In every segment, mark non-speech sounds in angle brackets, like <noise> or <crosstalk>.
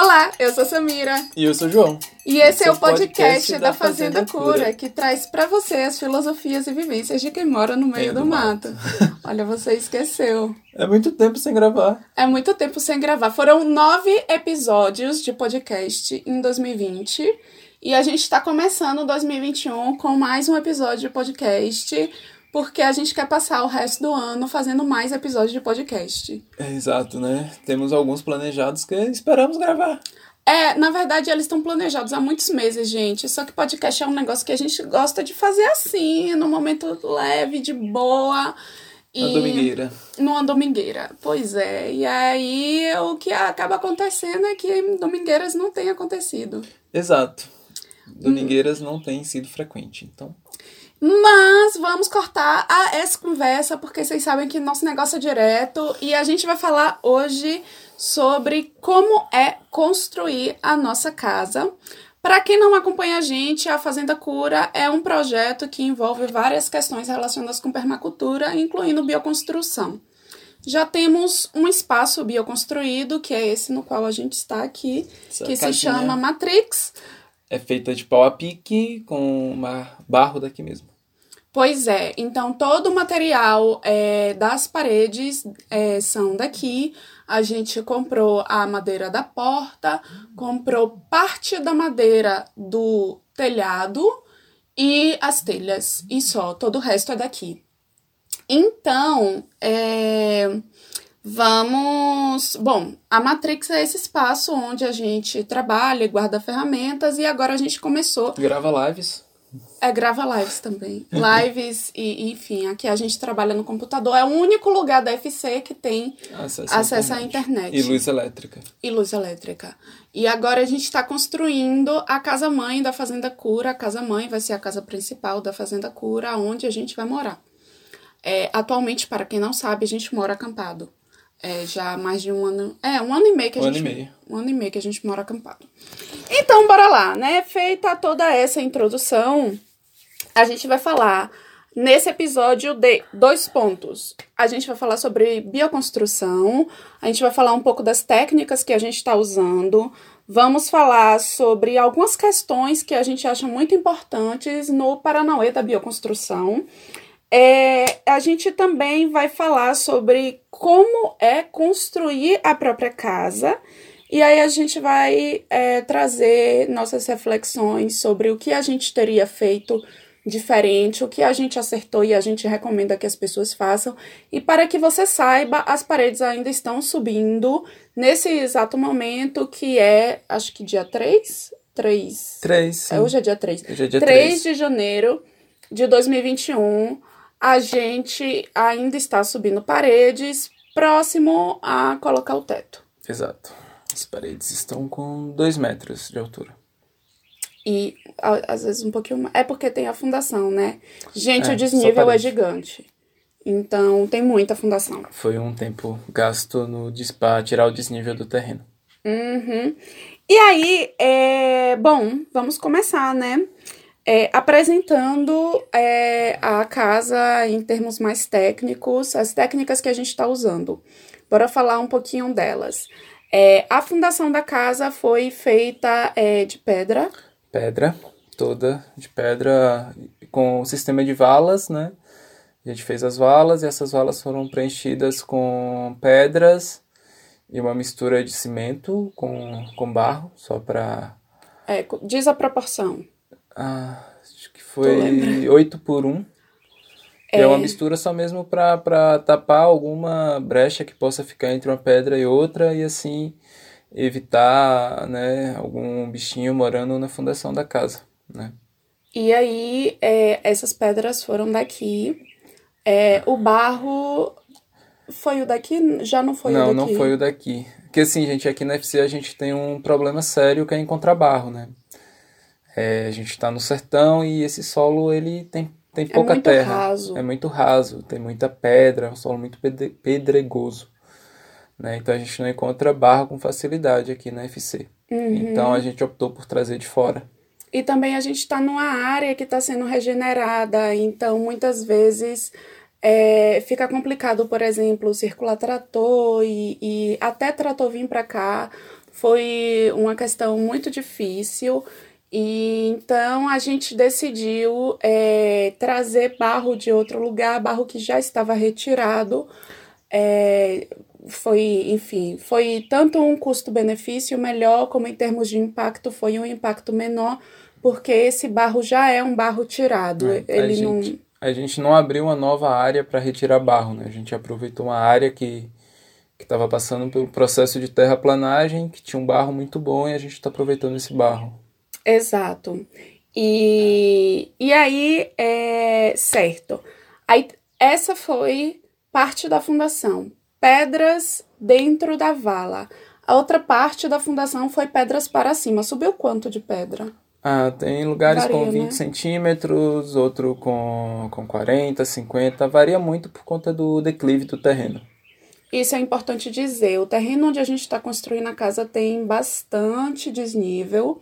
Olá, eu sou Samira. E eu sou o João. E esse é o podcast, da Fazenda, Cura, que traz para você as filosofias e vivências de quem mora no meio do, do, mato. mato. Olha, você esqueceu. É muito tempo sem gravar. É muito tempo sem gravar. Foram nove episódios de podcast em 2020. E a gente está começando 2021 com mais um episódio de podcast porque a gente quer passar o resto do ano fazendo mais episódios de podcast. É, exato, né? Temos alguns planejados que esperamos gravar. É, na verdade, eles estão planejados há muitos meses, gente. Só que podcast é um negócio que a gente gosta de fazer assim, no momento leve, de boa. E... Uma domingueira. Numa domingueira, pois é. E aí o que acaba acontecendo é que domingueiras não têm acontecido. Exato. Domingueiras hum. não têm sido frequente, então. Mas vamos cortar a, essa conversa, porque vocês sabem que nosso negócio é direto e a gente vai falar hoje sobre como é construir a nossa casa. Para quem não acompanha a gente, a Fazenda Cura é um projeto que envolve várias questões relacionadas com permacultura, incluindo bioconstrução. Já temos um espaço bioconstruído, que é esse no qual a gente está aqui, Essa que se chama Matrix é feita de pau a pique com uma barro daqui mesmo. Pois é, então todo o material é, das paredes é, são daqui. A gente comprou a madeira da porta, comprou parte da madeira do telhado e as telhas, e só, todo o resto é daqui. Então, é, Vamos. Bom, a Matrix é esse espaço onde a gente trabalha e guarda ferramentas, e agora a gente começou. Grava lives. É, grava lives também. Lives e, enfim, aqui a gente trabalha no computador. É o único lugar da FC que tem acesso, acesso à, internet. à internet. E luz elétrica. E luz elétrica. E agora a gente está construindo a casa mãe da Fazenda Cura. A casa mãe vai ser a casa principal da Fazenda Cura, onde a gente vai morar. É, atualmente, para quem não sabe, a gente mora acampado. É, já há mais de um ano. É, um ano e meio que a um gente. Ano e meio. Um ano e meio que a gente mora acampado. Então, bora lá, né? Feita toda essa introdução, a gente vai falar nesse episódio de dois pontos. A gente vai falar sobre bioconstrução, a gente vai falar um pouco das técnicas que a gente está usando, vamos falar sobre algumas questões que a gente acha muito importantes no Paranauê da bioconstrução. É, a gente também vai falar sobre como é construir a própria casa. E aí a gente vai é, trazer nossas reflexões sobre o que a gente teria feito diferente, o que a gente acertou e a gente recomenda que as pessoas façam. E para que você saiba, as paredes ainda estão subindo nesse exato momento, que é, acho que dia 3? 3. 3. Sim. É, hoje é dia 3. Hoje é dia 3, 3 de janeiro de 2021 a gente ainda está subindo paredes próximo a colocar o teto. Exato. As paredes estão com dois metros de altura. E às vezes um pouquinho mais. É porque tem a fundação, né? Gente, é, o desnível é gigante. Então tem muita fundação. Foi um tempo gasto no para tirar o desnível do terreno. Uhum. E aí, é... bom, vamos começar, né? é, apresentando é, a casa em termos mais técnicos, as técnicas que a gente está usando. Bora falar um pouquinho delas. É, a fundação da casa foi feita é, de pedra. Pedra, toda de pedra, com o sistema de valas, né? A gente fez as valas e essas valas foram preenchidas com pedras e uma mistura de cimento com, com barro, só para. É, diz a proporção. Ah, acho que foi 8 por 1. É... é uma mistura só mesmo para tapar alguma brecha que possa ficar entre uma pedra e outra e assim evitar né, algum bichinho morando na fundação da casa. Né? E aí, é, essas pedras foram daqui. É, o barro foi o daqui? Já não foi não, o daqui? Não, não foi o daqui. Porque assim, gente, aqui na FC a gente tem um problema sério que é encontrar barro, né? É, a gente está no sertão e esse solo ele tem, tem é pouca é muito terra. Raso. É muito raso, tem muita pedra, é um solo muito pedregoso. Né? Então a gente não encontra barro com facilidade aqui na FC. Uhum. Então a gente optou por trazer de fora. E também a gente está numa área que está sendo regenerada, então muitas vezes é, fica complicado, por exemplo, circular trator e, e até trator vir para cá foi uma questão muito difícil. E então a gente decidiu é, trazer barro de outro lugar, barro que já estava retirado. É, foi, enfim, foi tanto um custo-benefício melhor, como em termos de impacto, foi um impacto menor, porque esse barro já é um barro tirado. É, Ele a não. Gente, a gente não abriu uma nova área para retirar barro, né? A gente aproveitou uma área que que estava passando pelo processo de terraplanagem, que tinha um barro muito bom e a gente está aproveitando esse barro. Exato. E, e aí, é, certo. Aí, essa foi parte da fundação. Pedras dentro da vala. A outra parte da fundação foi pedras para cima. Subiu quanto de pedra? Ah, tem lugares varia, com 20 né? centímetros, outro com, com 40, 50. Varia muito por conta do declive do terreno. Isso é importante dizer. O terreno onde a gente está construindo a casa tem bastante desnível.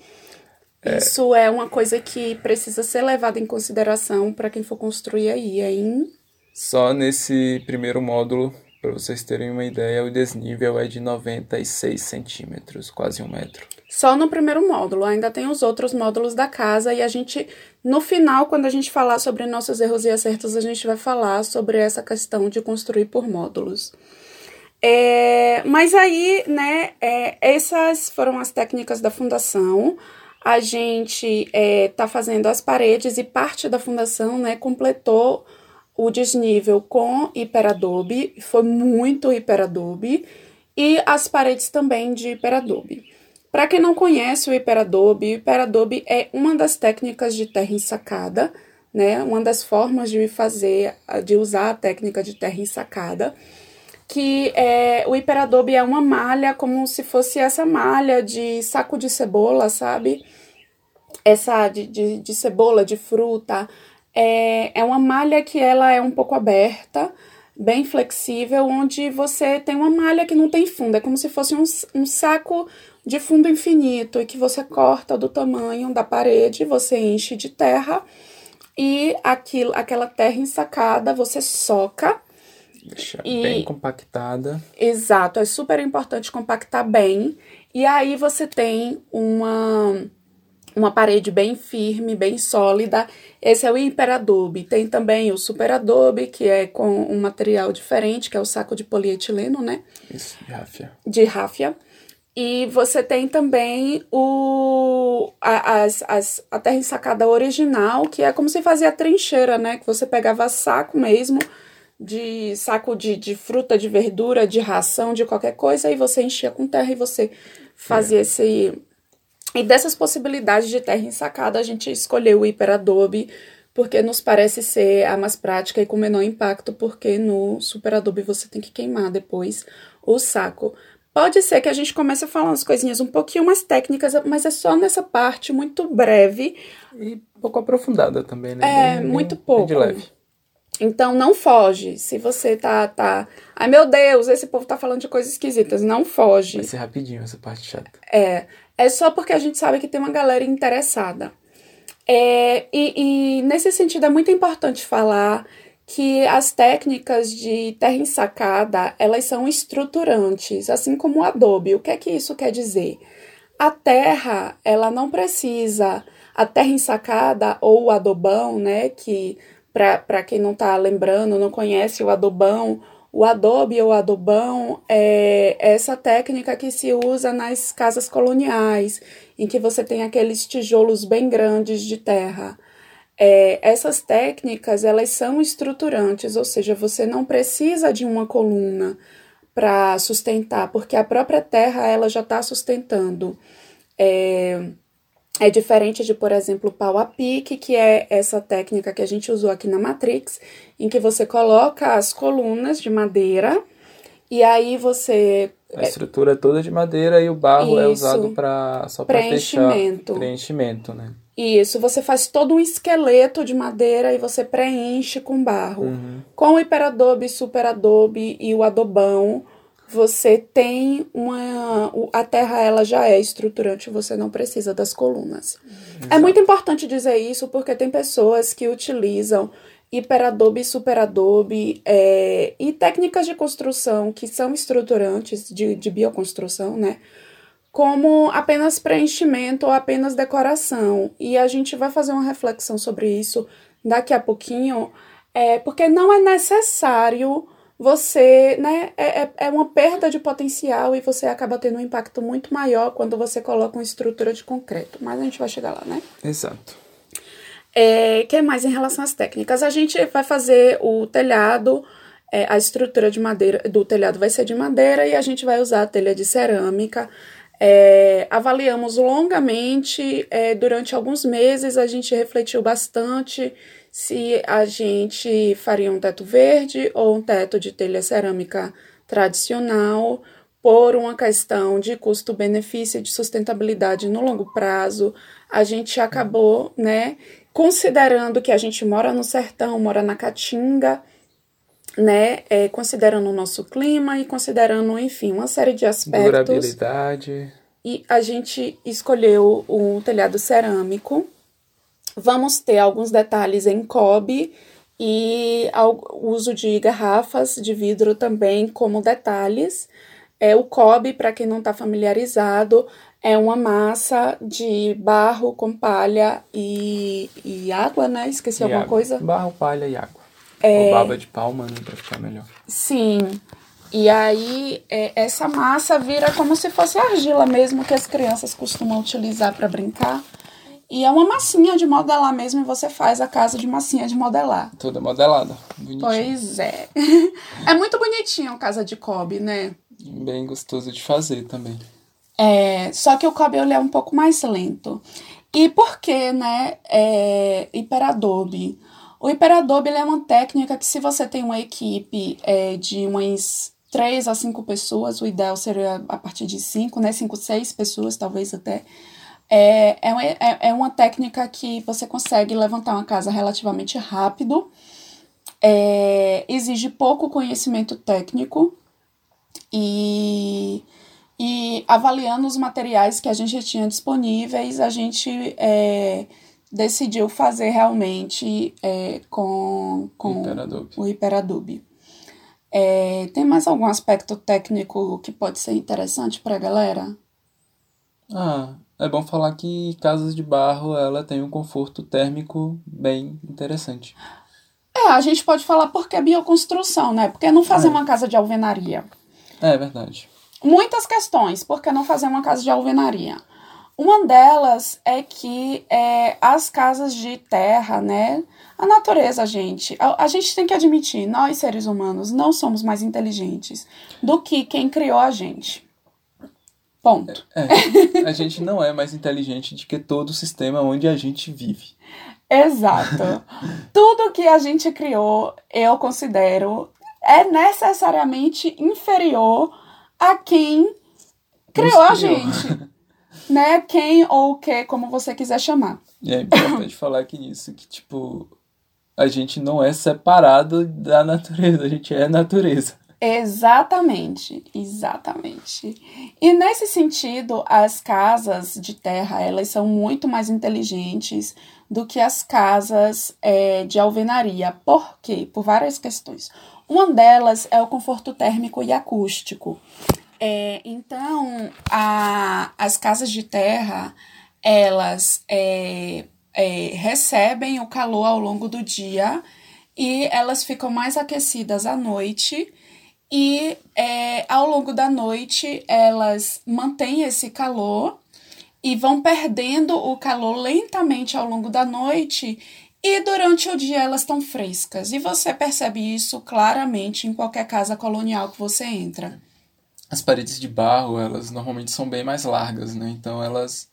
É. Isso é uma coisa que precisa ser levada em consideração para quem for construir aí, hein? Só nesse primeiro módulo, para vocês terem uma ideia, o desnível é de 96 centímetros, quase um metro. Só no primeiro módulo, ainda tem os outros módulos da casa e a gente, no final, quando a gente falar sobre nossos erros e acertos, a gente vai falar sobre essa questão de construir por módulos. É, mas aí, né, é, essas foram as técnicas da fundação. A gente é, tá fazendo as paredes e parte da fundação, né, completou o desnível com hiperadobe, foi muito hiperadobe, e as paredes também de hiperadobe. Para quem não conhece o hiperadobe, o hiperadobe é uma das técnicas de terra ensacada, né, uma das formas de fazer, de usar a técnica de terra ensacada que é, o hiperadobe é uma malha como se fosse essa malha de saco de cebola, sabe? Essa de, de, de cebola, de fruta. É, é uma malha que ela é um pouco aberta, bem flexível, onde você tem uma malha que não tem fundo. É como se fosse um, um saco de fundo infinito e que você corta do tamanho da parede, você enche de terra e aquilo, aquela terra ensacada você soca Deixar e, bem compactada. Exato, é super importante compactar bem. E aí você tem uma, uma parede bem firme, bem sólida. Esse é o Imperadobe. Tem também o Superadobe, que é com um material diferente, que é o saco de polietileno, né? Isso, de ráfia. De ráfia. E você tem também o, a, as, as, a terra ensacada original, que é como se fazia trincheira, né? Que você pegava saco mesmo de saco de, de fruta, de verdura, de ração, de qualquer coisa, e você enchia com terra e você fazia é. esse. E dessas possibilidades de terra ensacada, a gente escolheu o hiperadobe, porque nos parece ser a mais prática e com menor impacto, porque no superadobe você tem que queimar depois o saco. Pode ser que a gente comece a falar umas coisinhas um pouquinho mais técnicas, mas é só nessa parte muito breve. E pouco aprofundada também, né? É, bem, muito pouco. De leve. Então não foge. Se você tá, tá. Ai meu Deus, esse povo tá falando de coisas esquisitas. Não foge. Vai ser rapidinho essa parte chata. É. É só porque a gente sabe que tem uma galera interessada. É, e, e nesse sentido é muito importante falar que as técnicas de terra ensacada, elas são estruturantes, assim como o adobe. O que é que isso quer dizer? A terra, ela não precisa, a terra ensacada ou o adobão, né, que para quem não está lembrando, não conhece o adobão, o adobe ou adobão é essa técnica que se usa nas casas coloniais, em que você tem aqueles tijolos bem grandes de terra. É, essas técnicas elas são estruturantes, ou seja, você não precisa de uma coluna para sustentar, porque a própria terra ela já está sustentando. É, é diferente de, por exemplo, o pau a pique, que é essa técnica que a gente usou aqui na Matrix, em que você coloca as colunas de madeira e aí você. A estrutura é toda de madeira e o barro Isso. é usado para só para fechar preenchimento, né? Isso, você faz todo um esqueleto de madeira e você preenche com barro. Uhum. Com o hiperadobe, superadobe e o adobão, você tem uma a terra ela já é estruturante, você não precisa das colunas. Exato. É muito importante dizer isso porque tem pessoas que utilizam hiperadobe, superadobe é, e técnicas de construção que são estruturantes de, de bioconstrução, né? como apenas preenchimento ou apenas decoração. E a gente vai fazer uma reflexão sobre isso daqui a pouquinho, é, porque não é necessário você, né, é, é, é uma perda de potencial e você acaba tendo um impacto muito maior quando você coloca uma estrutura de concreto. Mas a gente vai chegar lá, né? Exato. É, que mais em relação às técnicas? A gente vai fazer o telhado, é, a estrutura de madeira do telhado vai ser de madeira e a gente vai usar a telha de cerâmica. É, avaliamos longamente, é, durante alguns meses a gente refletiu bastante se a gente faria um teto verde ou um teto de telha cerâmica tradicional, por uma questão de custo-benefício e de sustentabilidade no longo prazo. A gente acabou, né, considerando que a gente mora no sertão, mora na Caatinga, né, é, considerando o nosso clima e considerando, enfim, uma série de aspectos. Durabilidade. E a gente escolheu o telhado cerâmico. Vamos ter alguns detalhes em cobre e o uso de garrafas de vidro também como detalhes. É, o cobre, para quem não está familiarizado, é uma massa de barro com palha e, e água, né? Esqueci E alguma água. coisa? Barro, palha e água. É. Ou baba de palma, né, pra ficar melhor. Sim. E aí, é, essa massa vira como se fosse argila mesmo que as crianças costumam utilizar para brincar. E é uma massinha de modelar mesmo, e você faz a casa de massinha de modelar. Toda modelada. Bonitinho. Pois é. <laughs> É muito bonitinho a casa de Kobe, né? Bem gostoso de fazer também. É, só que o Kobe ele é um pouco mais lento. E por que, né, é, hiperadobe? O hiperadobe é uma técnica que se você tem uma equipe é, de umas três a cinco pessoas, o ideal seria a partir de cinco, né, cinco, seis pessoas, talvez até, é, é, uma- é, é uma técnica que você consegue levantar uma casa relativamente rápido, é, exige pouco conhecimento técnico e, e avaliando os materiais que a gente tinha disponíveis, a gente é, decidiu fazer realmente é, com, com Hiperadobe. o Hiperadobe. É, tem mais algum aspecto técnico que pode ser interessante para a galera? Ah, é bom falar que casas de barro, ela tem um conforto térmico bem interessante. É, a gente pode falar porque é bioconstrução, né? Porque não fazer É. uma casa de alvenaria? É verdade. muitas questões, por que não fazer uma casa de alvenaria? Uma delas é que é, as casas de terra, né? A natureza, gente. A, a gente tem que admitir, nós seres humanos não somos mais inteligentes do que quem criou a gente. Ponto. É, a gente não é mais inteligente do que todo o sistema onde a gente vive. Exato. <laughs> Tudo que a gente criou, eu considero, é necessariamente inferior a quem criou a gente. né? Quem ou o que, como você quiser chamar. E é importante <laughs> falar aqui nisso, que tipo, a gente não é separado da natureza, a gente é natureza. Exatamente, exatamente. E nesse sentido, as casas de terra, elas são muito mais inteligentes do que as casas é, de alvenaria. Por quê? Por várias questões. Uma delas é o conforto térmico e acústico. É, então, a- as casas de terra, elas é, é, recebem o calor ao longo do dia e elas ficam mais aquecidas à noite e é, ao longo da noite elas mantêm esse calor e vão perdendo o calor lentamente ao longo da noite e durante o dia elas estão frescas. E você percebe isso claramente em qualquer casa colonial que você entra. As paredes de barro, elas normalmente são bem mais largas, né? Então elas,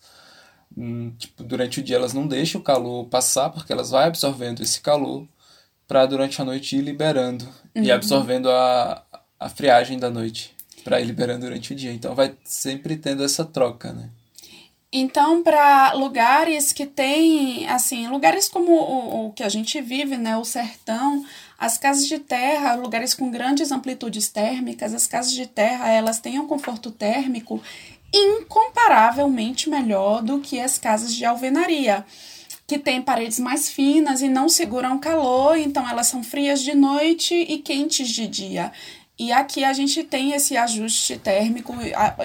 hum, tipo, durante o dia elas não deixam o calor passar, porque elas vão absorvendo esse calor para durante a noite ir liberando e absorvendo a, a friagem da noite para ir liberando durante o dia. Então vai sempre tendo essa troca, né? Então, para lugares que tem, assim, lugares como o, o que a gente vive, né, o sertão, as casas de terra, lugares com grandes amplitudes térmicas, as casas de terra, elas têm um conforto térmico incomparavelmente melhor do que as casas de alvenaria, que têm paredes mais finas e não seguram calor, então elas são frias de noite e quentes de dia. E aqui a gente tem esse ajuste térmico,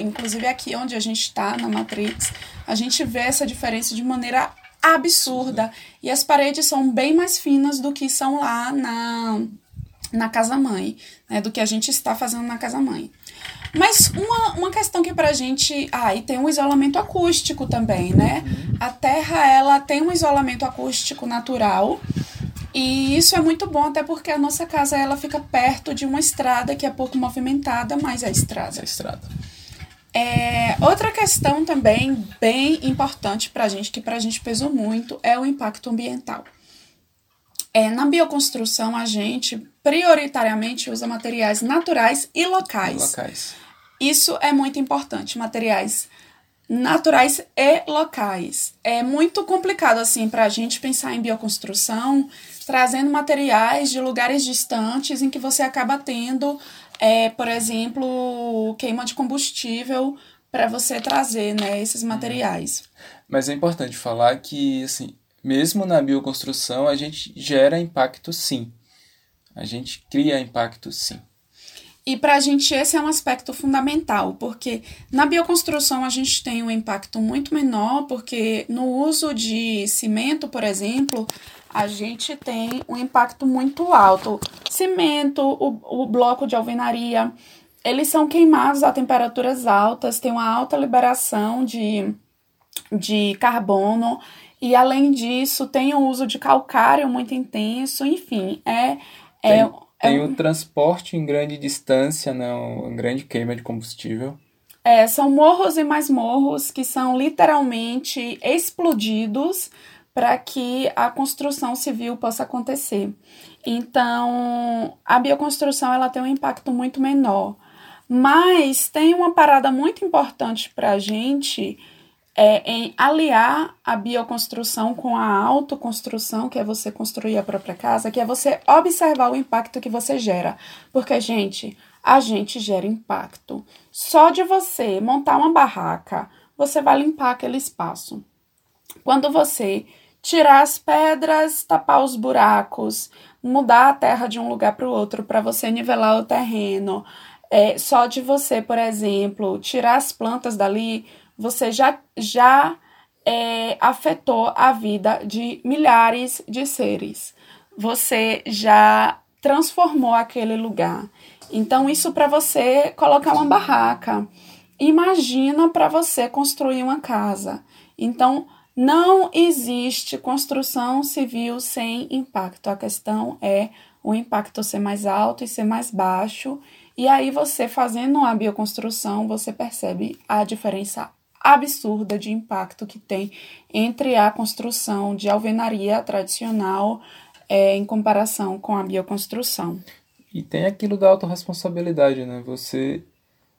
inclusive aqui onde a gente está na Matrix, a gente vê essa diferença de maneira absurda. E as paredes são bem mais finas do que são lá na, na casa-mãe, né? Do que a gente está fazendo na casa-mãe. Mas uma, uma questão que pra gente. Ah, e tem um isolamento acústico também, né? Uhum. A Terra, ela tem um isolamento acústico natural. E isso é muito bom, até porque a nossa casa ela fica perto de uma estrada que é pouco movimentada, mas é estrada. É estrada. É, outra questão também bem importante para a gente, que para a gente pesou muito, é o impacto ambiental. É, na bioconstrução, a gente prioritariamente usa materiais naturais e locais. locais. Isso é muito importante, materiais naturais e locais. É muito complicado assim para a gente pensar em bioconstrução trazendo materiais de lugares distantes em que você acaba tendo, é, por exemplo, queima de combustível para você trazer né, esses uhum. materiais. Mas é importante falar que assim, mesmo na bioconstrução, a gente gera impacto sim. A gente cria impacto sim. E para a gente esse é um aspecto fundamental, porque na bioconstrução a gente tem um impacto muito menor, porque no uso de cimento, por exemplo, a gente tem um impacto muito alto. Cimento, o, o bloco de alvenaria, eles são queimados a temperaturas altas, tem uma alta liberação de, de carbono e além disso tem o uso de calcário muito intenso, enfim, é, é tem, tem é o transporte em grande distância, né, uma grande queima de combustível. É, são morros e mais morros que são literalmente explodidos para que a construção civil possa acontecer. Então, a bioconstrução ela tem um impacto muito menor. Mas tem uma parada muito importante para a gente é, em aliar a bioconstrução com a autoconstrução, que é você construir a própria casa, que é você observar o impacto que você gera. Porque, gente, a gente gera impacto. Só de você montar uma barraca, você vai limpar aquele espaço. Quando você tirar as pedras, tapar os buracos, mudar a terra de um lugar para o outro para você nivelar o terreno, é, só de você, por exemplo, tirar as plantas dali, você já, já é, afetou a vida de milhares de seres. Você já transformou aquele lugar. Então, isso para você colocar uma barraca. Imagina para você construir uma casa. Então, não existe construção civil sem impacto. A questão é o impacto ser mais alto e ser mais baixo. E aí, você fazendo a bioconstrução, você percebe a diferença absurda de impacto que tem entre a construção de alvenaria tradicional é, em comparação com a bioconstrução. E tem aquilo da autorresponsabilidade, né? Você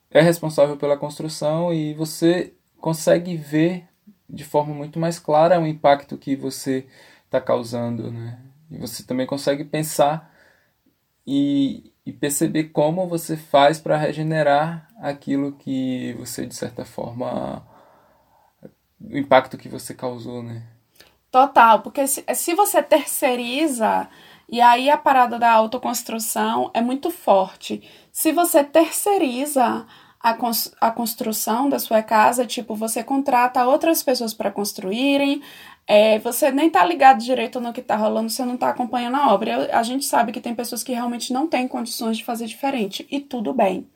é responsável pela construção e você consegue ver de forma muito mais clara o impacto que você está causando, né? E você também consegue pensar e, e perceber como você faz para regenerar aquilo que você, de certa forma, o impacto que você causou, né? Total, porque se, se você terceiriza, e aí a parada da autoconstrução é muito forte. Se você terceiriza a, cons a construção da sua casa, tipo, você contrata outras pessoas para construírem, é, você nem tá ligado direito no que tá rolando, você não tá acompanhando a obra. A gente sabe que tem pessoas que realmente não têm condições de fazer diferente, e tudo bem.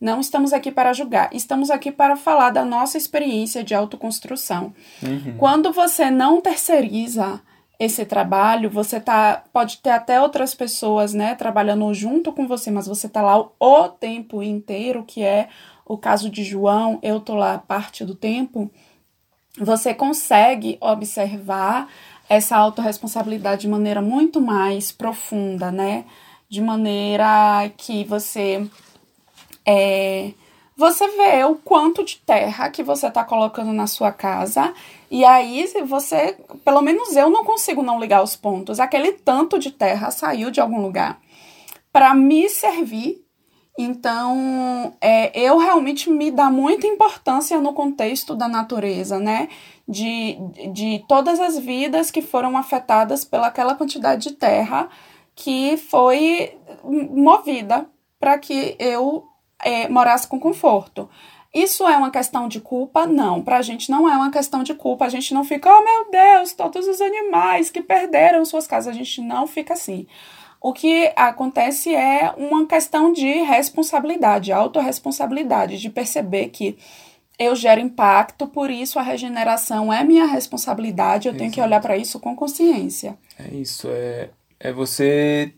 Não estamos aqui para julgar, estamos aqui para falar da nossa experiência de autoconstrução. Uhum. Quando você não terceiriza esse trabalho, você tá pode ter até outras pessoas, né, trabalhando junto com você, mas você tá lá o, o tempo inteiro, que é o caso de João, eu tô lá parte do tempo. Você consegue observar essa autorresponsabilidade de maneira muito mais profunda, né? De maneira que você é, você vê o quanto de terra que você está colocando na sua casa. E aí, você, pelo menos eu não consigo não ligar os pontos. Aquele tanto de terra saiu de algum lugar para me servir. Então, é, eu realmente me dá muita importância no contexto da natureza, né? De, de todas as vidas que foram afetadas pelaquela quantidade de terra que foi movida para que eu é, morasse com conforto. Isso é uma questão de culpa? Não, para a gente não é uma questão de culpa. A gente não fica, oh meu Deus, todos os animais que perderam suas casas. A gente não fica assim. O que acontece é uma questão de responsabilidade, autorresponsabilidade, de perceber que eu gero impacto, por isso a regeneração é minha responsabilidade, eu Exato. tenho que olhar para isso com consciência. É isso, é, é você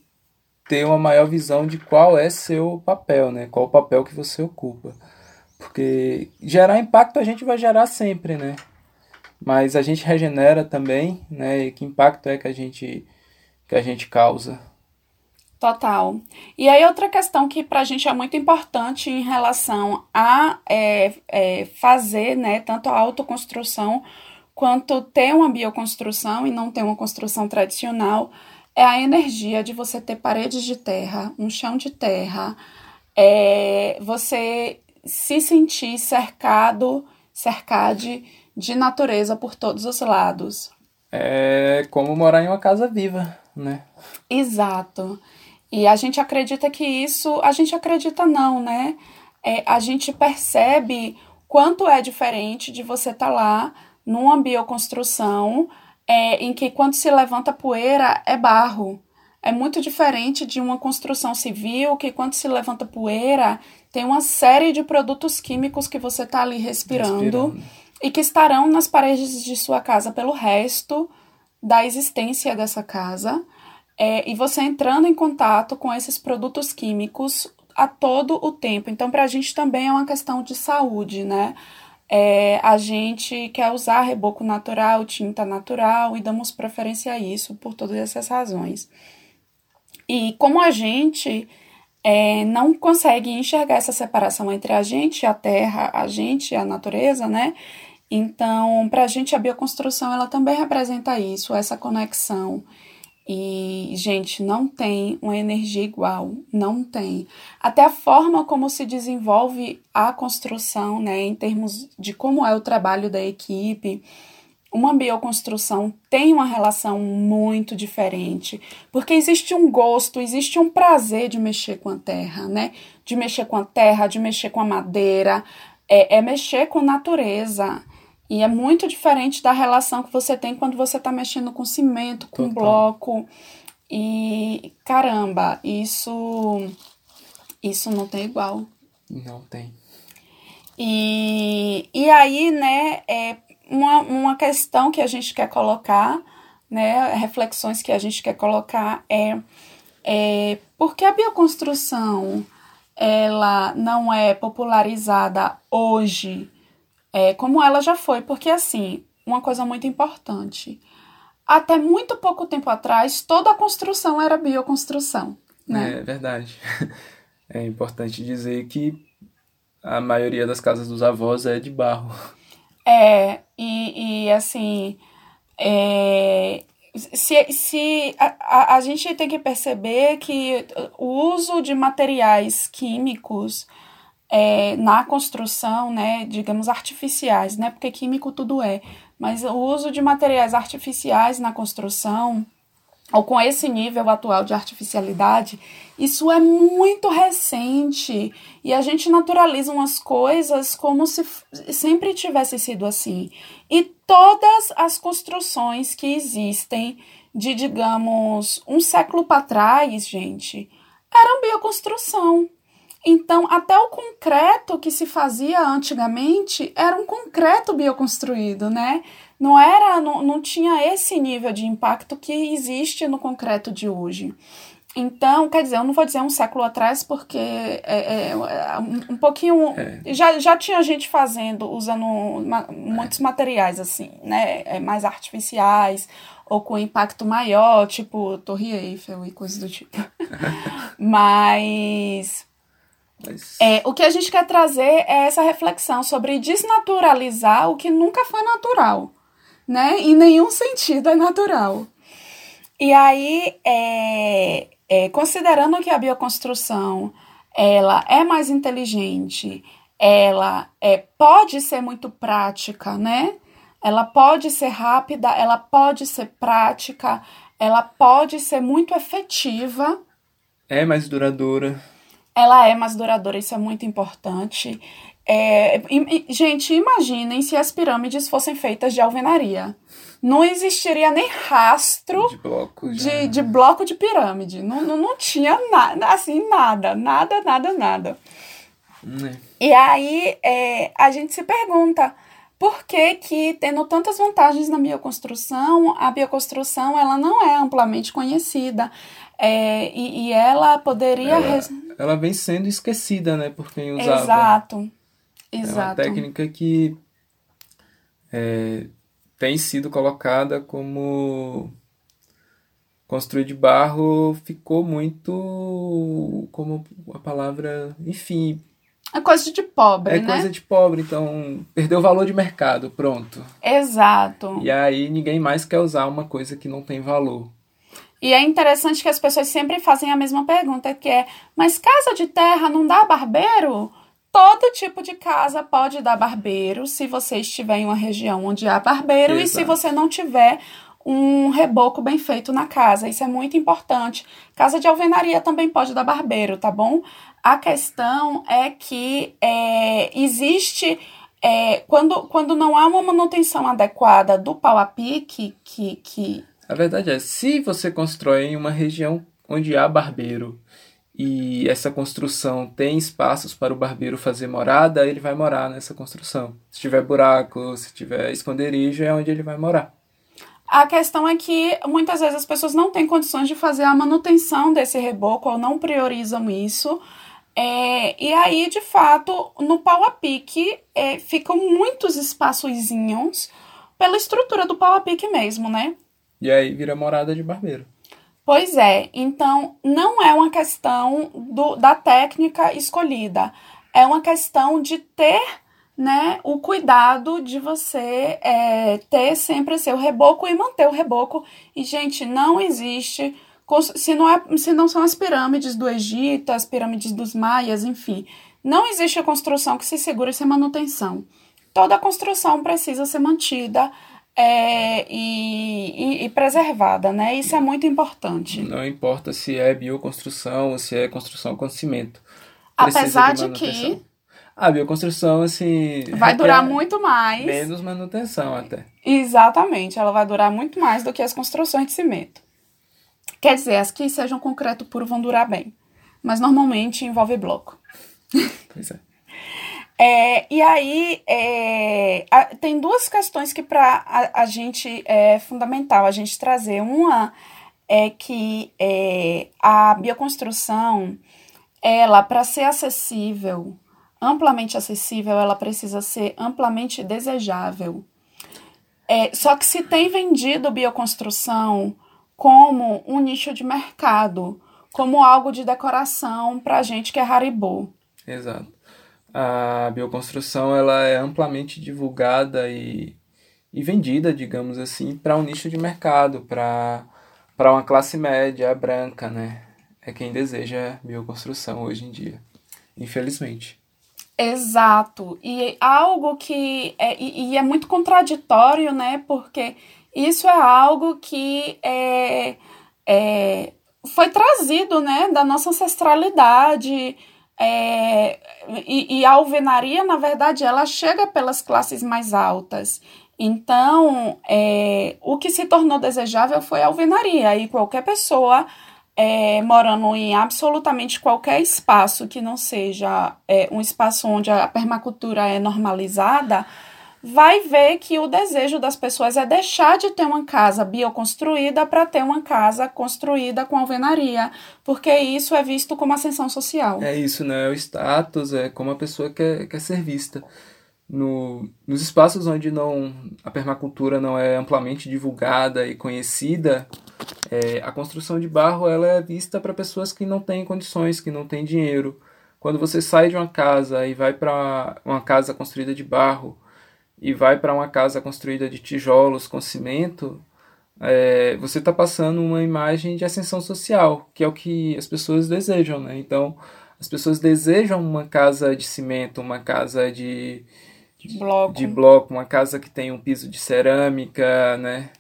ter uma maior visão de qual é seu papel, né? Qual o papel que você ocupa. Porque gerar impacto a gente vai gerar sempre, né? Mas a gente regenera também, né? E que impacto é que a gente que a gente causa? Total. E aí outra questão que para a gente é muito importante em relação a é, é, fazer, né, tanto a autoconstrução quanto ter uma bioconstrução e não ter uma construção tradicional, é a energia de você ter paredes de terra, um chão de terra, é, você se sentir cercado, cercade de natureza por todos os lados. É como morar em uma casa viva, né? Exato. E a gente acredita que isso, a gente acredita não, né? É, a gente percebe quanto é diferente de você estar tá lá numa bioconstrução é, em que quando se levanta poeira é barro. É muito diferente de uma construção civil que quando se levanta poeira tem uma série de produtos químicos que você está ali respirando, respirando, e que estarão nas paredes de sua casa pelo resto da existência dessa casa. É, e você entrando em contato com esses produtos químicos a todo o tempo. Então, para a gente também é uma questão de saúde, né? É, a gente quer usar reboco natural, tinta natural e damos preferência a isso por todas essas razões. E como a gente é, não consegue enxergar essa separação entre a gente a terra, a gente a natureza, né? Então, para a gente, a bioconstrução ela também representa isso, essa conexão. E, gente, não tem uma energia igual, não tem. Até a forma como se desenvolve a construção, né, em termos de como é o trabalho da equipe, uma bioconstrução tem uma relação muito diferente, porque existe um gosto, existe um prazer de mexer com a terra, né? De mexer com a terra, de mexer com a madeira, é, é mexer com natureza. E é muito diferente da relação que você tem quando você está mexendo com cimento, com Total. bloco. E caramba, isso isso não tem igual. Não tem. E, e aí, né, é, uma, uma questão que a gente quer colocar, né, reflexões que a gente quer colocar é, é por que a bioconstrução ela não é popularizada hoje é, como ela já foi, porque assim, uma coisa muito importante, até muito pouco tempo atrás, toda a construção era bioconstrução. Né? É verdade. <laughs> É importante dizer que a maioria das casas dos avós é de barro. É, e, e assim, é, se, se a, a, a, gente tem que perceber que o uso de materiais químicos é, na construção, né, digamos, artificiais, né, porque químico tudo é, mas o uso de materiais artificiais na construção ou com esse nível atual de artificialidade, isso é muito recente e a gente naturaliza umas coisas como se sempre tivesse sido assim. E todas as construções que existem de, digamos, um século para trás, gente, eram bioconstrução. Então, até o concreto que se fazia antigamente era um concreto bioconstruído, né? não era, não, não tinha esse nível de impacto que existe no concreto de hoje. Então, quer dizer, eu não vou dizer um século atrás, porque é, é, é um pouquinho. É. Já, já tinha gente fazendo, usando muitos materiais, assim, né? É, mais artificiais, ou com impacto maior, tipo Torre Eiffel e coisas do tipo. <laughs> Mas. Mas... É, o que a gente quer trazer é essa reflexão sobre desnaturalizar o que nunca foi natural né? Em nenhum sentido é natural. E aí, é, é, considerando que a bioconstrução ela é mais inteligente, ela é, pode ser muito prática, né? Ela pode ser rápida, ela pode ser prática, ela pode ser muito efetiva. É mais duradoura. Ela é mais duradoura, isso é muito importante. É, gente, imaginem se as pirâmides fossem feitas de alvenaria. Não existiria nem rastro de bloco, de, de, bloco de pirâmide. Não, não, não tinha nada, assim, nada, nada, nada, nada. É. E aí é, a gente se pergunta por que que, tendo tantas vantagens na bioconstrução, a bioconstrução ela não é amplamente conhecida. É, e, e, ela poderia... Ela, ela, vem sendo esquecida, né, por quem usava. Exato, exato. É uma técnica que é, tem sido colocada como construir de barro ficou muito como a palavra enfim é coisa de pobre, é né? É coisa de pobre, então perdeu o valor de mercado, pronto. Exato. E aí ninguém mais quer usar uma coisa que não tem valor. E é interessante que as pessoas sempre fazem a mesma pergunta, que é: mas casa de terra não dá barbeiro? Todo tipo de casa pode dar barbeiro se você estiver em uma região onde há barbeiro Exato. e se você não tiver um reboco bem feito na casa. Isso é muito importante. Casa de alvenaria também pode dar barbeiro, tá bom? A questão é que é, existe. É, quando, quando não há uma manutenção adequada do pau a pique, que, que. A verdade é, se você constrói em uma região onde há barbeiro e essa construção tem espaços para o barbeiro fazer morada, ele vai morar nessa construção. Se tiver buraco, se tiver esconderijo, é onde ele vai morar. A questão é que muitas vezes as pessoas não têm condições de fazer a manutenção desse reboco ou não priorizam isso. É, e aí, de fato, no pau a pique é, ficam muitos espaçozinhos pela estrutura do pau a pique mesmo, né? E aí vira morada de barbeiro. Pois é, então não é uma questão do, da técnica escolhida, é uma questão de ter né, o cuidado de você é, ter sempre seu reboco e manter o reboco. E, gente, não existe se não, é, se não são as pirâmides do Egito, as pirâmides dos maias, enfim. Não existe a construção que se segure sem manutenção. Toda construção precisa ser mantida é, e, e, e, preservada, né? Isso é muito importante. Não importa se é bioconstrução ou se é construção com cimento. Apesar de, de que a bioconstrução, assim. Vai durar muito mais. Menos manutenção até. Exatamente, ela vai durar muito mais do que as construções de cimento. Quer dizer, as que sejam concreto puro vão durar bem. Mas normalmente envolve bloco. Pois é. É e aí, é, a, tem duas questões que para a, a, gente é fundamental a gente trazer. Uma é que é, a bioconstrução, ela, para ser acessível, amplamente acessível, ela precisa ser amplamente desejável. É, só que se tem vendido bioconstrução como um nicho de mercado, como algo de decoração para gente que é Haribo. Exato. A bioconstrução ela é amplamente divulgada e, e vendida, digamos assim, para um nicho de mercado, para uma classe média branca, né? É quem deseja bioconstrução hoje em dia, infelizmente. Exato. E algo que é, e, e é muito contraditório, né? Porque isso é algo que é, é, foi trazido né, da nossa ancestralidade. É, e, e, a alvenaria, na verdade, ela chega pelas classes mais altas. Então, é, o que se tornou desejável foi a alvenaria. E qualquer pessoa é, morando em absolutamente qualquer espaço que não seja é, um espaço onde a permacultura é normalizada, vai ver que o desejo das pessoas é deixar de ter uma casa bioconstruída para ter uma casa construída com alvenaria, porque isso é visto como ascensão social. É isso, né? É o status, é como a pessoa quer, quer ser vista. No, nos espaços onde não a permacultura não é amplamente divulgada e conhecida, é, a construção de barro ela é vista para pessoas que não têm condições, que não têm dinheiro. Quando você sai de uma casa e vai para uma casa construída de barro, e vai para uma casa construída de tijolos com cimento, é, você está passando uma imagem de ascensão social, que é o que as pessoas desejam, né? Então, as pessoas desejam uma casa de cimento, uma casa de, de, bloco. de bloco, uma casa que tem um piso de cerâmica, né?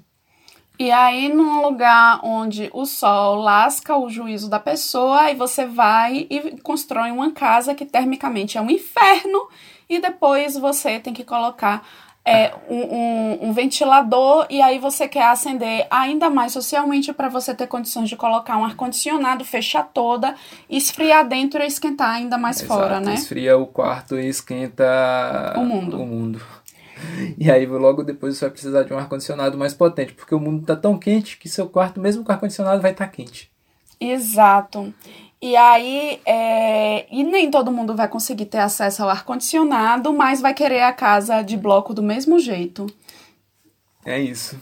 E aí, num lugar onde o sol lasca o juízo da pessoa, aí você vai e constrói uma casa que termicamente é um inferno, e depois você tem que colocar é, um, um, um, ventilador e aí você quer acender ainda mais socialmente para você ter condições de colocar um ar-condicionado, fechar toda, esfriar dentro e esquentar ainda mais Exato, fora, né? Esfria o quarto e esquenta o mundo. o mundo. E aí logo depois você vai precisar de um ar-condicionado mais potente, porque o mundo está tão quente que seu quarto, mesmo com ar-condicionado, vai estar tá quente. Exato. E aí, é... e nem todo mundo vai conseguir ter acesso ao ar-condicionado, mas vai querer a casa de bloco do mesmo jeito. É isso.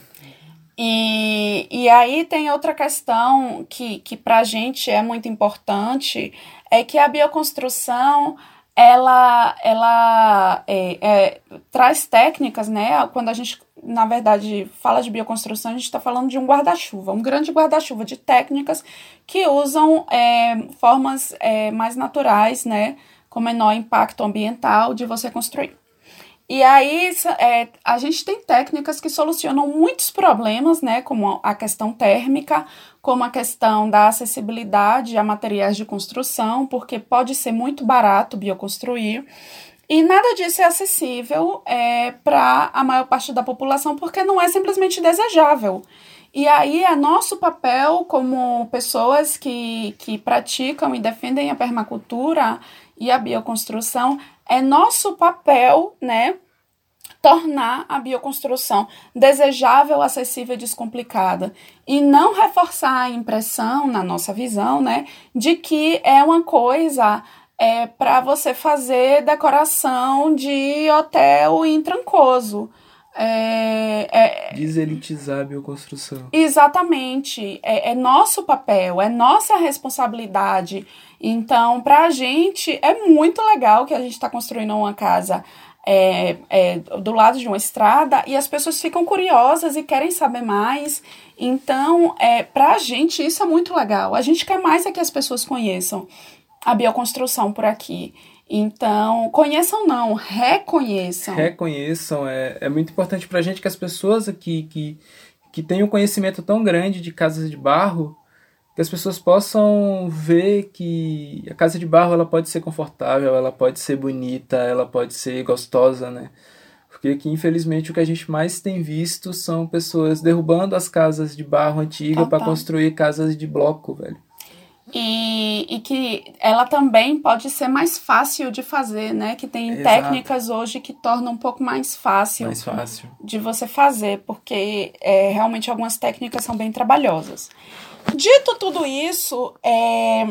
E, e aí tem outra questão que, que pra gente é muito importante, é que a bioconstrução ela, ela é, é, traz técnicas, né? Quando a gente, na verdade, fala de bioconstrução, a gente está falando de um guarda-chuva, um grande guarda-chuva de técnicas que usam é, formas é, mais naturais, né? Com menor impacto ambiental de você construir. E aí, é, a gente tem técnicas que solucionam muitos problemas, né? Como a questão térmica, como a questão da acessibilidade a materiais de construção, porque pode ser muito barato bioconstruir. E nada disso é acessível é, para a maior parte da população, porque não é simplesmente desejável. E aí é nosso papel como pessoas que, que praticam e defendem a permacultura e a bioconstrução é nosso papel, né, tornar a bioconstrução desejável, acessível e descomplicada e não reforçar a impressão na nossa visão, né, de que é uma coisa é para você fazer decoração de hotel em Trancoso. É, é, Deselitizar a bioconstrução. Exatamente. É, é, nosso papel, é nossa responsabilidade. Então, para a gente, é muito legal que a gente está construindo uma casa é, é, do lado de uma estrada e as pessoas ficam curiosas e querem saber mais. Então, é, para a gente, isso é muito legal. A gente quer mais é que as pessoas conheçam a bioconstrução por aqui. Então, conheçam não, reconheçam. Reconheçam, é, é muito importante para a gente que as pessoas aqui que, que têm um conhecimento tão grande de casas de barro, que as pessoas possam ver que a casa de barro ela pode ser confortável, ela pode ser bonita, ela pode ser gostosa, né? Porque aqui, infelizmente, o que a gente mais tem visto são pessoas derrubando as casas de barro antiga para construir casas de bloco, velho e, e que ela também pode ser mais fácil de fazer, né? Que tem Exato. técnicas hoje que tornam um pouco mais fácil, mais fácil. de você fazer, porque é, realmente algumas técnicas são bem trabalhosas. Dito tudo isso, é...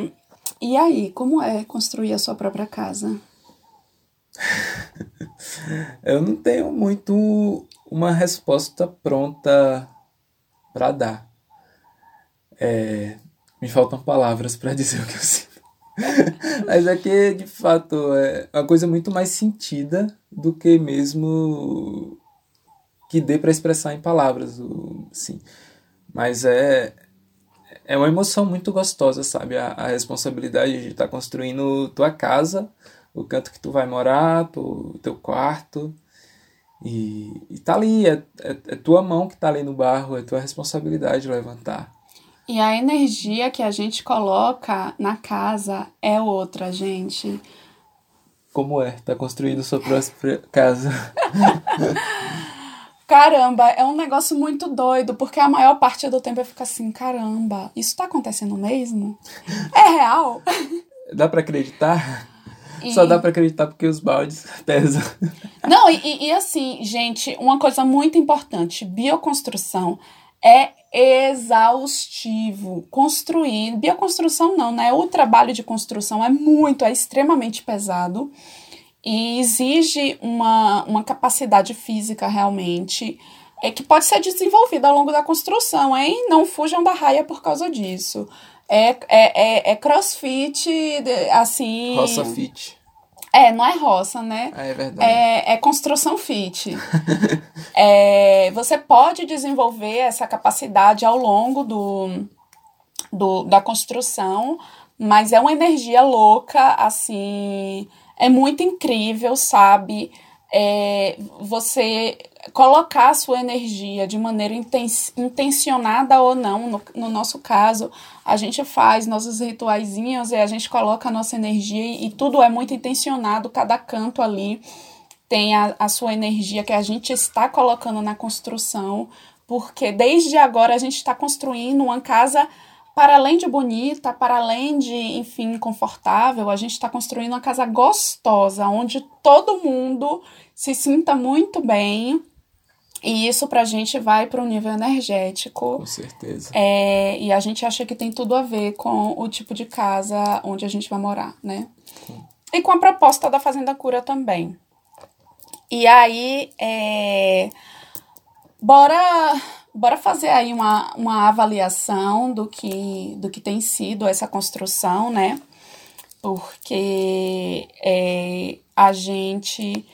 e aí, como é construir a sua própria casa? <laughs> Eu não tenho muito uma resposta pronta para dar. É, me faltam palavras para <laughs> dizer o que eu sinto. <laughs> Mas é que, de fato, é uma coisa muito mais sentida do que mesmo que dê para expressar em palavras, sim. Mas é é uma emoção muito gostosa, sabe? A, a responsabilidade de estar tá construindo tua casa, o canto que tu vai morar, o teu quarto. E, e tá ali, é, é, é tua mão que tá ali no barro, é tua responsabilidade levantar. E a energia que a gente coloca na casa é outra, gente. Como é? Tá construindo sua própria casa. <laughs> caramba, é um negócio muito doido, porque a maior parte do tempo eu fico assim, caramba, isso tá acontecendo mesmo? <laughs> É real? <laughs> Dá para acreditar? E... Só dá para acreditar porque os baldes <laughs> pesam. Não, e, e assim, gente, uma coisa muito importante: bioconstrução é exaustivo. Construir, bioconstrução não, né? O trabalho de construção é muito, é extremamente pesado e exige uma, uma capacidade física realmente é que pode ser desenvolvida ao longo da construção, hein? Não fujam da raia por causa disso. É, é, é, é crossfit, assim. Roça fit. É, não é roça, né? Ah, é verdade. É, é construção fit. <laughs> é, você pode desenvolver essa capacidade ao longo do, do, da construção, mas é uma energia louca, assim. É muito incrível, sabe? é, você colocar a sua energia de maneira inten intencionada ou não, no, no, nosso caso, a gente faz nossos rituaizinhos e a gente coloca a nossa energia e, e tudo é muito intencionado, cada canto ali tem a, a sua energia que a gente está colocando na construção, porque desde agora a gente está construindo uma casa para além de bonita, para além de, enfim, confortável, a gente está construindo uma casa gostosa, onde todo mundo se sinta muito bem. E isso pra gente vai para o nível energético. Com certeza. É, e a gente acha que tem tudo a ver com o tipo de casa onde a gente vai morar, né? E com a proposta da Fazenda Cura também. E aí, é, bora bora fazer aí uma, uma avaliação do que, do que tem sido essa construção, né? Porque é, a gente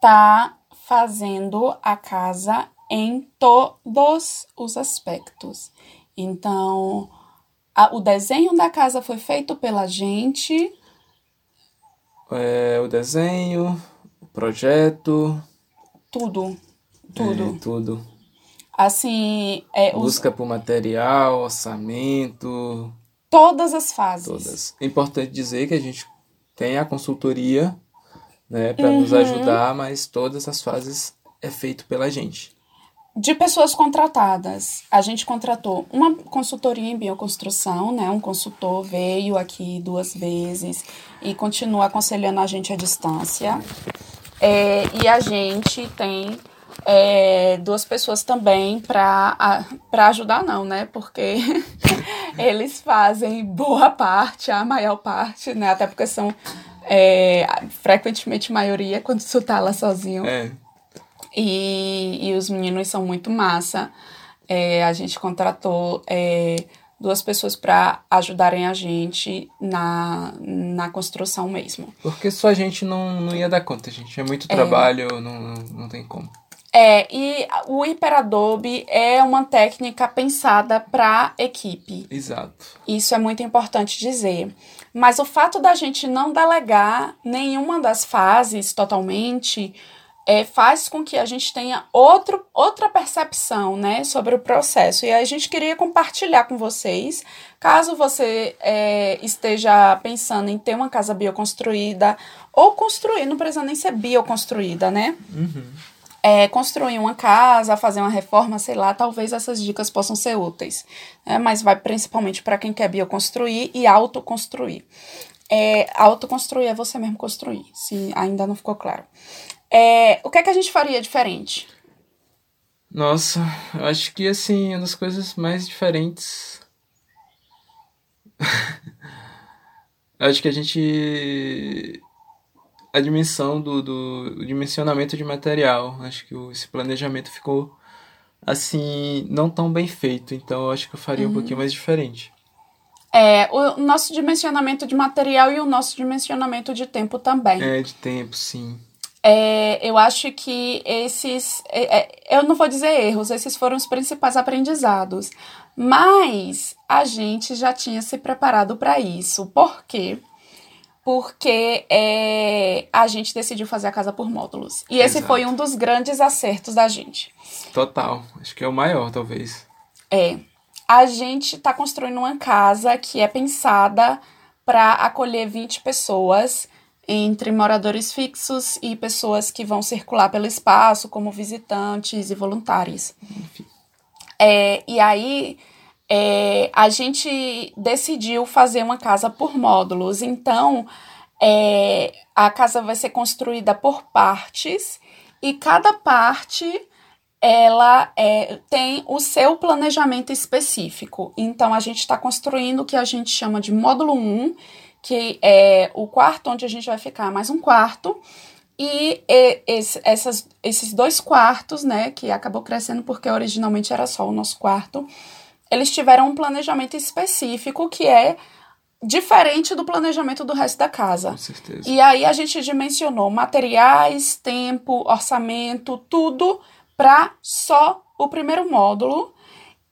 tá fazendo a casa em todos os aspectos. Então, a, o desenho da casa foi feito pela gente. É, o desenho, o projeto. Tudo. Tudo. É, tudo. Assim. É, Busca os... por material, orçamento. Todas as fases. Todas. É importante dizer que a gente tem a consultoria né, para uhum. nos ajudar, mas todas as fases é feito pela gente. De pessoas contratadas, a gente contratou uma consultoria em bioconstrução, né? Um consultor veio aqui duas vezes e continua aconselhando a gente à distância. É, e a gente tem é, duas pessoas também para ajudar, não, né? Porque <laughs> eles fazem boa parte, a maior parte, né? Até porque são é, frequentemente maioria quando tu tá lá sozinho. É. E, e os meninos são muito massa. É, a gente contratou é, duas pessoas para ajudarem a gente na, na construção mesmo. Porque só a gente não, não ia dar conta, gente. É muito é. trabalho, não, não tem como. É, e o Hiperadobe é uma técnica pensada para equipe. Exato. Isso é muito importante dizer. Mas o fato da gente não delegar nenhuma das fases totalmente é, faz com que a gente tenha outro, outra percepção né, sobre o processo. E a gente queria compartilhar com vocês, caso você é, esteja pensando em ter uma casa bioconstruída ou construir, não precisa nem ser bioconstruída, né? Uhum é, construir uma casa, fazer uma reforma, sei lá, talvez essas dicas possam ser úteis. Né? Mas vai principalmente para quem quer bioconstruir e autoconstruir. É, autoconstruir é você mesmo construir, se ainda não ficou claro. É, o que é que a gente faria diferente? Nossa, eu acho que assim, uma das coisas mais diferentes. <laughs> acho que a gente a dimensão do, do dimensionamento de material. Acho que esse planejamento ficou assim, não tão bem feito. Então eu acho que eu faria uhum. um pouquinho mais diferente. É, o nosso dimensionamento de material e o nosso dimensionamento de tempo também. É, de tempo, sim. É, eu acho que esses. É, é, eu não vou dizer erros, esses foram os principais aprendizados. Mas a gente já tinha se preparado para isso. Por quê? porque é, a gente decidiu fazer a casa por módulos. E esse foi um dos grandes acertos da gente. Total. Acho que é o maior, talvez. É. A gente está construindo uma casa que é pensada para acolher 20 pessoas, entre moradores fixos e pessoas que vão circular pelo espaço, como visitantes e voluntários. Enfim. É, e aí é, a gente decidiu fazer uma casa por módulos. Então, é, a casa vai ser construída por partes e cada parte ela é, tem o seu planejamento específico. Então, a gente está construindo o que a gente chama de módulo 1, que é o quarto onde a gente vai ficar, mais um quarto. E, esse, essas, esses dois quartos, né, que acabou crescendo porque originalmente era só o nosso quarto, eles tiveram um planejamento específico que é diferente do planejamento do resto da casa. Com certeza. E aí a gente dimensionou materiais, tempo, orçamento, tudo para só o primeiro módulo.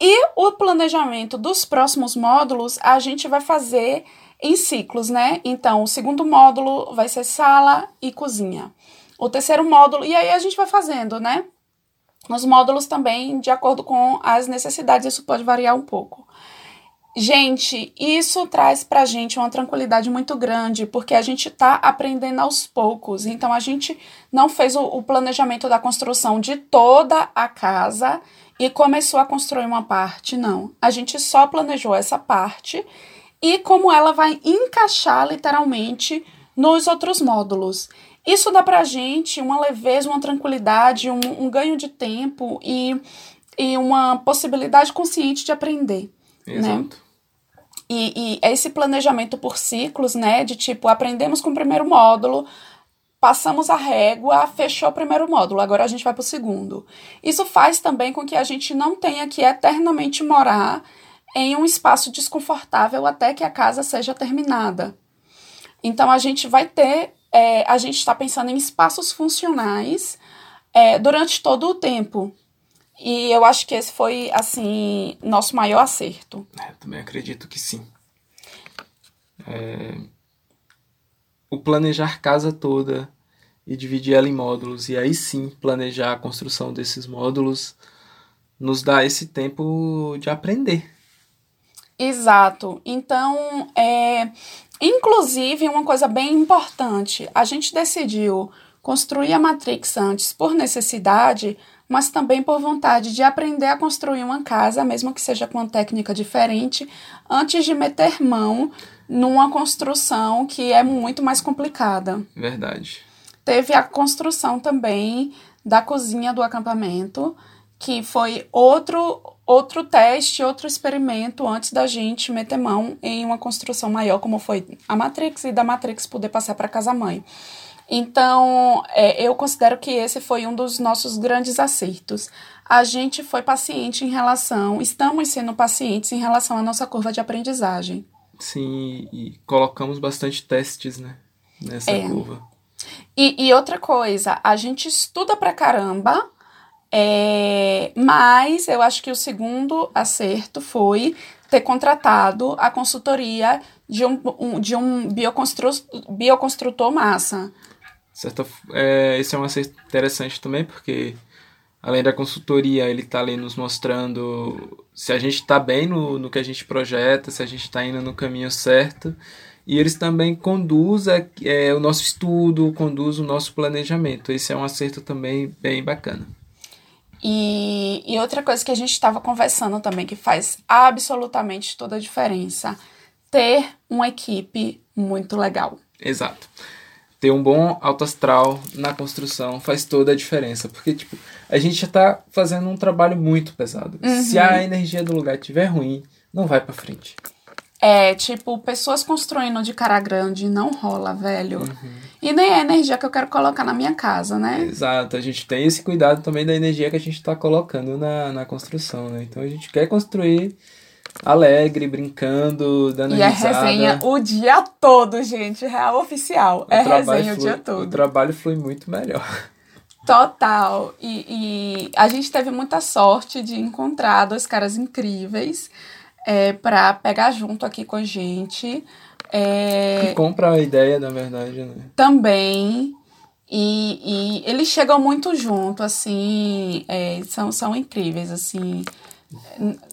E o planejamento dos próximos módulos a gente vai fazer em ciclos, né? Então, o segundo módulo vai ser sala e cozinha. o terceiro módulo, e aí a gente vai fazendo, né? Os módulos também de acordo com as necessidades, isso pode variar um pouco. Gente, isso traz pra gente uma tranquilidade muito grande, porque a gente tá aprendendo aos poucos. Então, a gente não fez o, o, planejamento da construção de toda a casa e começou a construir uma parte, não. A gente só planejou essa parte e como ela vai encaixar literalmente nos outros módulos. Isso dá pra gente uma leveza, uma tranquilidade, um, um ganho de tempo e, e uma possibilidade consciente de aprender. Né? Exato. Né? E, e esse planejamento por ciclos, né? De tipo, aprendemos com o primeiro módulo, passamos a régua, fechou o primeiro módulo, agora a gente vai para o segundo. Isso faz também com que a gente não tenha que eternamente morar em um espaço desconfortável até que a casa seja terminada. Então a gente vai ter, é, a gente está pensando em espaços funcionais é, durante todo o tempo. E eu acho que esse foi, assim, nosso maior acerto. É, eu também acredito que sim. É... O planejar casa toda e dividir ela em módulos, e aí sim planejar a construção desses módulos, nos dá esse tempo de aprender. Exato. Então, é, inclusive, uma coisa bem importante: a gente decidiu construir a Matrix antes por necessidade, mas também por vontade de aprender a construir uma casa, mesmo que seja com uma técnica diferente, antes de meter mão numa construção que é muito mais complicada. Verdade. Teve a construção também da cozinha do acampamento, que foi outro outro teste, outro experimento antes da gente meter mão em uma construção maior, como foi a Matrix e da Matrix poder passar para casa mãe. Então, é, eu considero que esse foi um dos nossos grandes acertos. A gente foi paciente em relação, estamos sendo pacientes em relação à nossa curva de aprendizagem. Sim, e colocamos bastante testes, né, nessa é. curva. E, e, outra coisa, a gente estuda pra caramba, é, mas eu acho que o segundo acerto foi ter contratado a consultoria de um, um de um bioconstru, bioconstrutor massa certa, é, esse é um acerto interessante também, porque além da consultoria, ele está ali nos mostrando se a gente está bem no, no que a gente projeta, se a gente está indo no caminho certo. E eles também conduzem é, o nosso estudo, conduz o nosso planejamento. Esse é um acerto também bem bacana. E, e outra coisa que a gente estava conversando também, que faz absolutamente toda a diferença, ter uma equipe muito legal. Exato ter um bom alto astral na construção faz toda a diferença. Porque, tipo, a gente já tá fazendo um trabalho muito pesado. Uhum. Se a energia do lugar estiver ruim, não vai para frente. É, tipo, pessoas construindo de cara grande não rola, velho. Uhum. E nem é a energia que eu quero colocar na minha casa, né? Exato, a gente tem esse cuidado também da energia que a gente tá colocando na, na construção, né? Então a gente quer construir alegre, brincando, dando e risada. E é resenha o dia todo, gente. Real oficial. O é resenha flui, o dia todo. O trabalho foi muito melhor. Total. E, e, a gente teve muita sorte de encontrar dois caras incríveis é, para pegar junto aqui com a gente. É... Que compra a ideia, na verdade, né? Também. E, e eles chegam muito junto, assim, é, são, são incríveis, assim.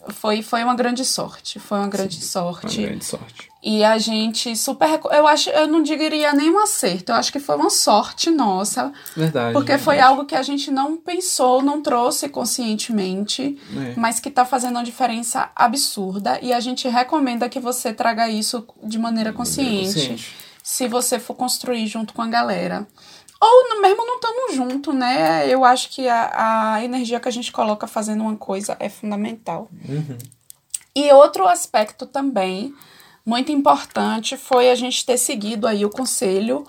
Foi, foi uma grande sorte. Foi uma grande Sim, sorte. Uma grande sorte. E a gente super. Eu acho, eu não diria nem um acerto, eu acho que foi uma sorte nossa. Verdade. Porque verdade. foi algo que a gente não pensou, não trouxe conscientemente, é. mas que está fazendo uma diferença absurda. E a gente recomenda que você traga isso de maneira consciente. De maneira consciente. Se você for construir junto com a galera. Ou mesmo não estamos junto, né? Eu acho que a, a energia que a gente coloca fazendo uma coisa é fundamental. Uhum. E outro aspecto também muito importante foi a gente ter seguido aí o conselho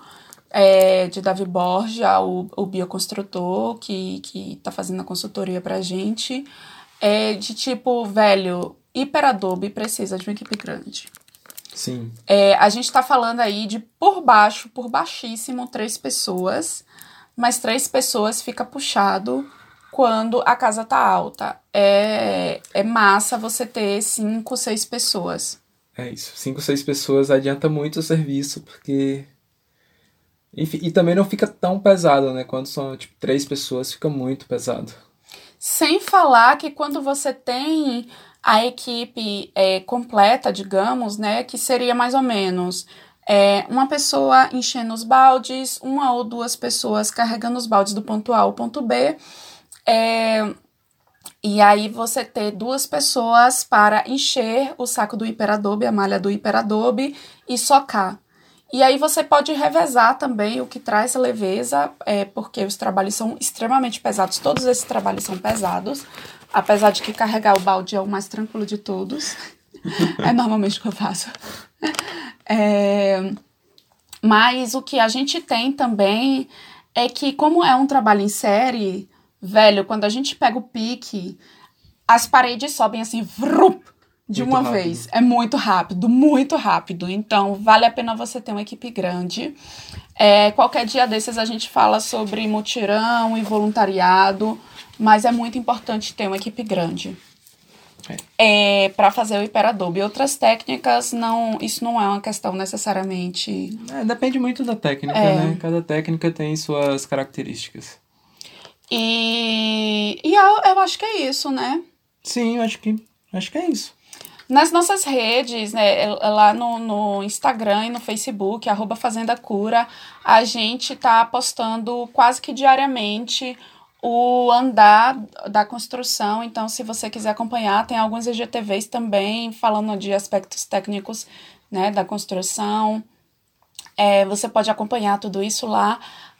é, de Davi Borja, o, o bioconstrutor, que, que tá fazendo a consultoria pra gente, é de tipo, velho, Hiperadobe precisa de uma equipe grande. Sim. É, a gente está falando aí de por baixo, por baixíssimo, três pessoas, mas três pessoas fica puxado quando a casa tá alta. É, é massa você ter cinco, seis pessoas. É isso. Cinco, seis pessoas adianta muito o serviço, porque E, e também não fica tão pesado, né? Quando são, tipo, três pessoas, fica muito pesado. Sem falar que quando você tem a equipe é, completa, digamos, né? Que seria mais ou menos é, uma pessoa enchendo os baldes, uma ou duas pessoas carregando os baldes do ponto A ao ponto B. É, e aí você ter duas pessoas para encher o saco do hiperadobe, a malha do hiperadobe e socar. E aí você pode revezar também o que traz leveza, é, porque os trabalhos são extremamente pesados, todos esses trabalhos são pesados, apesar de que carregar o balde é o mais tranquilo de todos. <laughs> é normalmente o que eu faço. É, mas o que a gente tem também é que, como é um trabalho em série, velho, quando a gente pega o pique, as paredes sobem assim, vrup, de muito uma rápido. vez. É muito rápido, muito rápido. Então, vale a pena você ter uma equipe grande. É, qualquer dia desses a gente fala sobre mutirão e voluntariado, mas é muito importante ter uma equipe grande. É. é para fazer o hiperadobe. Outras técnicas, não, isso não é uma questão necessariamente. É, depende muito da técnica, é. né? Cada técnica tem suas características. E, e eu, eu acho que é isso, né? Sim, eu acho que, acho que é isso. Nas nossas redes, né, lá no, no Instagram e no Facebook, arroba Fazenda Cura, a gente tá postando quase que diariamente o andar da construção. Então, se você quiser acompanhar, tem alguns IGTVs também falando de aspectos técnicos né, da construção. É, você pode acompanhar tudo isso lá.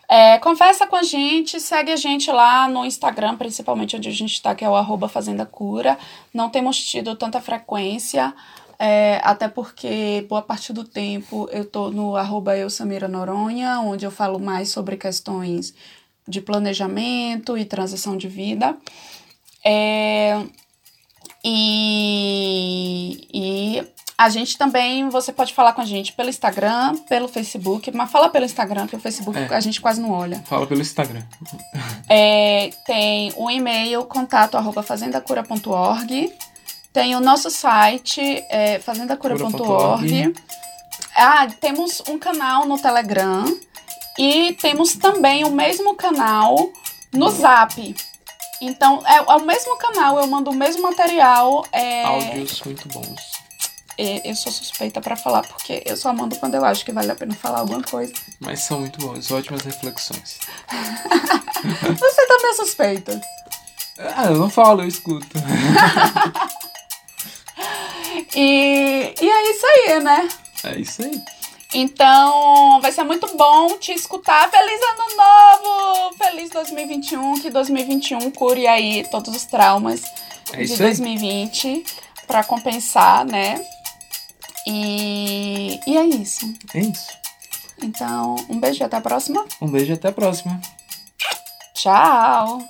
É, conversa com a gente, segue a gente lá no Instagram, principalmente onde a gente está, que é o arroba Fazenda Cura. Não temos tido tanta frequência, é, até porque boa parte do tempo eu tô no arroba eu, Samira Noronha, onde eu falo mais sobre questões de planejamento e transição de vida. É, e, e a gente também, você pode falar com a gente pelo Instagram, pelo Facebook, mas fala pelo Instagram, que o Facebook é. a gente quase não olha. Fala pelo Instagram. É, tem o e-mail, contato arroba fazendacura.org. Tem o nosso site, é, fazendacura.org. Ah, temos um canal no Telegram e temos também o mesmo canal no Zap. Então, é, é o mesmo canal, eu mando o mesmo material. É... Áudios muito bons eu sou suspeita para falar, porque eu só mando quando eu acho que vale a pena falar alguma coisa. Mas são muito bons, ótimas reflexões. <laughs> Você também é suspeita. Ah, eu não falo, eu escuto. <laughs> e, e é isso aí, né? É isso aí. Então, vai ser muito bom te escutar. Feliz ano novo! Feliz 2021, que 2021 cure aí todos os traumas é de 2020 para compensar, né? E, e é isso. É isso. Então, um beijo e até a próxima. Um beijo e até a próxima. Tchau!